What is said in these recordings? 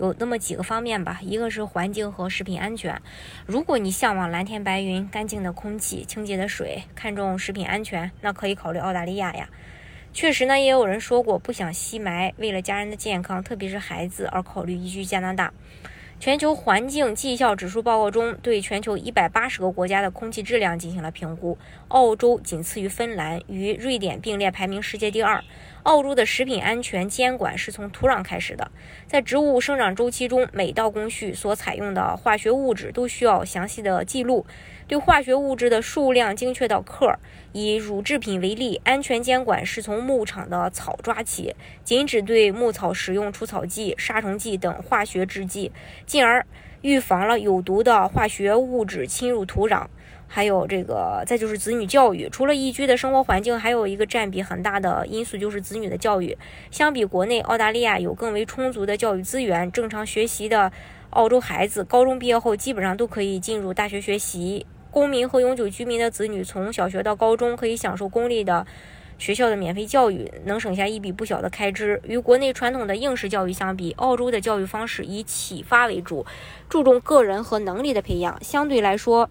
有那么几个方面吧，一个是环境和食品安全。如果你向往蓝天白云、干净的空气、清洁的水，看重食品安全，那可以考虑澳大利亚呀。确实呢，也有人说过不想吸霾，为了家人的健康，特别是孩子而考虑移居加拿大。全球环境绩效指数报告中，对全球一百八十个国家的空气质量进行了评估，澳洲仅次于芬兰，与瑞典并列排名世界第二。澳洲的食品安全监管是从土壤开始的，在植物生长周期中，每道工序所采用的化学物质都需要详细的记录，对化学物质的数量精确到克。以乳制品为例，安全监管是从牧场的草抓起，禁止对牧草使用除草剂、杀虫剂等化学制剂，进而预防了有毒的化学物质侵入土壤。还有这个，再就是子女教育。除了宜居的生活环境，还有一个占比很大的因素就是子女的教育。相比国内，澳大利亚有更为充足的教育资源。正常学习的澳洲孩子，高中毕业后基本上都可以进入大学学习。公民和永久居民的子女，从小学到高中可以享受公立的学校的免费教育，能省下一笔不小的开支。与国内传统的应试教育相比，澳洲的教育方式以启发为主，注重个人和能力的培养，相对来说。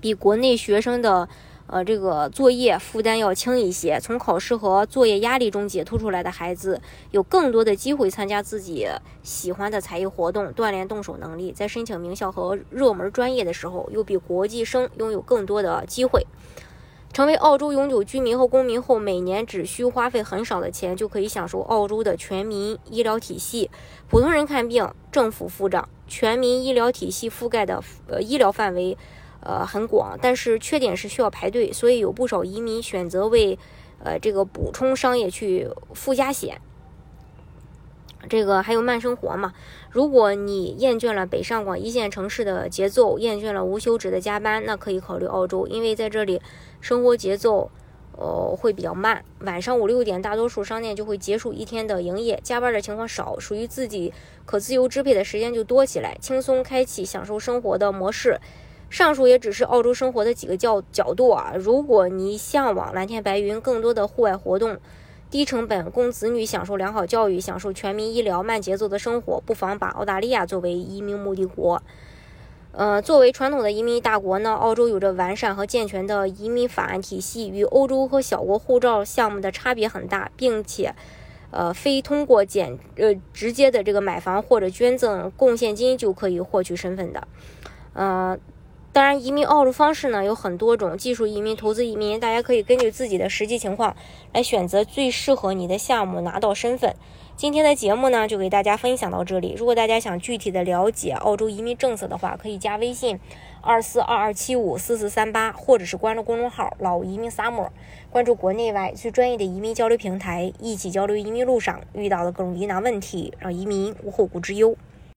比国内学生的，呃，这个作业负担要轻一些。从考试和作业压力中解脱出来的孩子，有更多的机会参加自己喜欢的才艺活动，锻炼动手能力。在申请名校和热门专业的时候，又比国际生拥有更多的机会。成为澳洲永久居民和公民后，每年只需花费很少的钱，就可以享受澳洲的全民医疗体系。普通人看病，政府付账。全民医疗体系覆盖的呃医疗范围。呃，很广，但是缺点是需要排队，所以有不少移民选择为，呃，这个补充商业去附加险。这个还有慢生活嘛？如果你厌倦了北上广一线城市的节奏，厌倦了无休止的加班，那可以考虑澳洲，因为在这里生活节奏，呃，会比较慢。晚上五六点，大多数商店就会结束一天的营业，加班的情况少，属于自己可自由支配的时间就多起来，轻松开启享受生活的模式。上述也只是澳洲生活的几个角角度啊。如果你向往蓝天白云、更多的户外活动、低成本供子女享受良好教育、享受全民医疗、慢节奏的生活，不妨把澳大利亚作为移民目的国。呃，作为传统的移民大国呢，澳洲有着完善和健全的移民法案体系，与欧洲和小国护照项目的差别很大，并且，呃，非通过简呃直接的这个买房或者捐赠贡献金就可以获取身份的，呃。当然，移民澳洲方式呢有很多种，技术移民、投资移民，大家可以根据自己的实际情况来选择最适合你的项目，拿到身份。今天的节目呢就给大家分享到这里。如果大家想具体的了解澳洲移民政策的话，可以加微信二四二二七五四四三八，或者是关注公众号“老移民 summer”，关注国内外最专业的移民交流平台，一起交流移民路上遇到的各种疑难问题，让移民无后顾之忧。